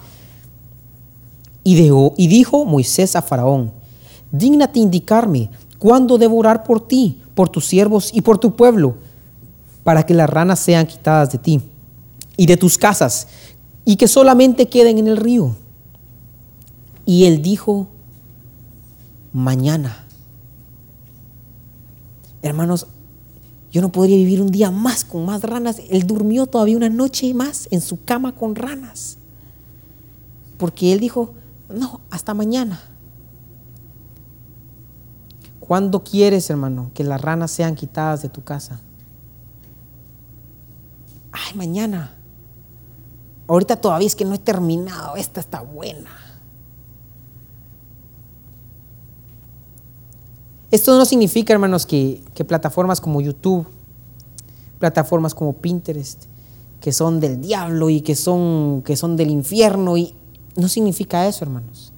Y, y dijo Moisés a Faraón, dígnate indicarme cuándo debo orar por ti, por tus siervos y por tu pueblo, para que las ranas sean quitadas de ti y de tus casas, y que solamente queden en el río. Y él dijo, mañana. Hermanos, yo no podría vivir un día más con más ranas. Él durmió todavía una noche más en su cama con ranas. Porque él dijo, no, hasta mañana. ¿Cuándo quieres, hermano, que las ranas sean quitadas de tu casa? Ay, mañana. Ahorita todavía es que no he terminado. Esta está buena. Esto no significa, hermanos, que, plataformas como YouTube, plataformas como Pinterest, que son del diablo y que son, que son del infierno, y no significa eso, hermanos.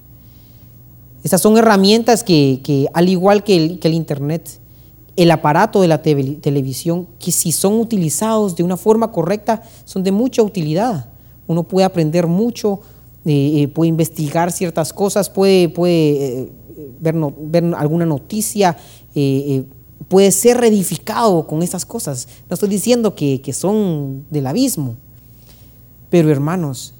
Estas son herramientas que, al igual que el, que el, Internet, el aparato de la televisión, que si son utilizados de una forma correcta, son de mucha utilidad. Uno puede aprender mucho, eh, eh, puede investigar ciertas cosas, puede, puede eh, ver, ver, alguna noticia, puede ser reedificado con esas cosas. No estoy diciendo que, que son del abismo, pero hermanos,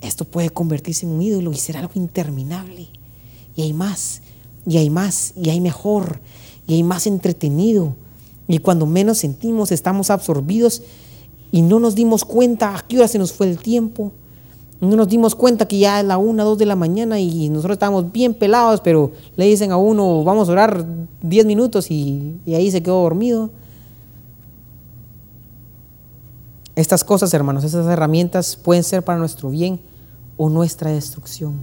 esto puede convertirse en un ídolo y ser algo interminable. Y hay más, y hay más, y hay mejor, y hay más entretenido. Y cuando menos sentimos, estamos absorbidos y no nos dimos cuenta a qué hora se nos fue el tiempo. No nos dimos cuenta que ya es la una, dos de la mañana y nosotros estábamos bien pelados, pero le dicen a uno, vamos a orar diez minutos y, y ahí se quedó dormido. Estas cosas, hermanos, estas herramientas pueden ser para nuestro bien o nuestra destrucción.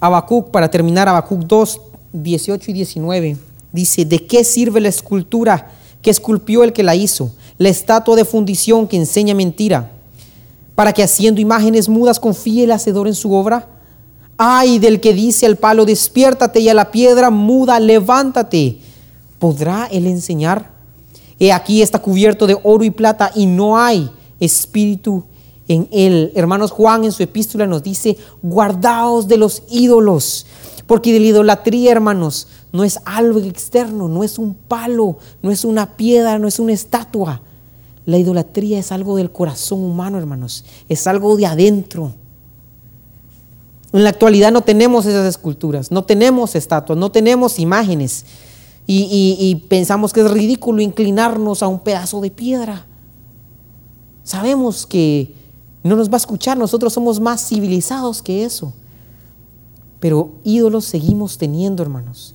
Habacuc, para terminar, Habacuc 2, 18 y 19, dice, ¿de qué sirve la escultura que esculpió el que la hizo? la estatua de fundición que enseña mentira, para que haciendo imágenes mudas confíe el hacedor en su obra? Ay del que dice al palo, despiértate y a la piedra muda, levántate. ¿Podrá él enseñar? He aquí está cubierto de oro y plata y no hay espíritu en él. Hermanos Juan en su epístola nos dice, guardaos de los ídolos, porque de la idolatría, hermanos, no es algo externo, no es un palo, no es una piedra, no es una estatua. La idolatría es algo del corazón humano, hermanos. Es algo de adentro. En la actualidad no tenemos esas esculturas, no tenemos estatuas, no tenemos imágenes. Y, pensamos que es ridículo inclinarnos a un pedazo de piedra. Sabemos que no nos va a escuchar, nosotros somos más civilizados que eso. Pero ídolos seguimos teniendo, hermanos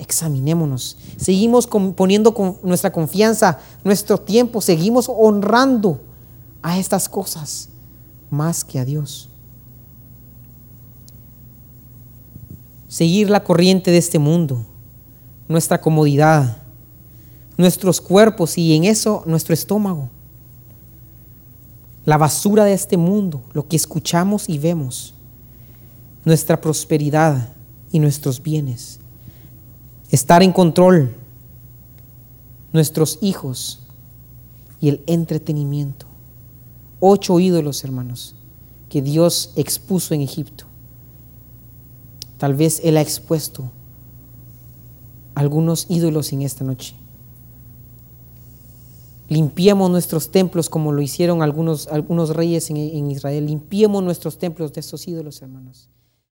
examinémonos. Seguimos poniendo con nuestra confianza, nuestro tiempo, seguimos honrando a estas cosas más que a Dios. Seguir la corriente de este mundo, nuestra comodidad, nuestros cuerpos y en eso nuestro estómago. La basura de este mundo, lo que escuchamos y vemos, nuestra prosperidad y nuestros bienes estar en control, nuestros hijos y el entretenimiento. Ocho ídolos, hermanos, que Dios expuso en Egipto. Tal vez Él ha expuesto algunos ídolos en esta noche. Limpiemos nuestros templos como lo hicieron algunos, algunos reyes en, en Israel. Limpiemos nuestros templos de esos ídolos, hermanos.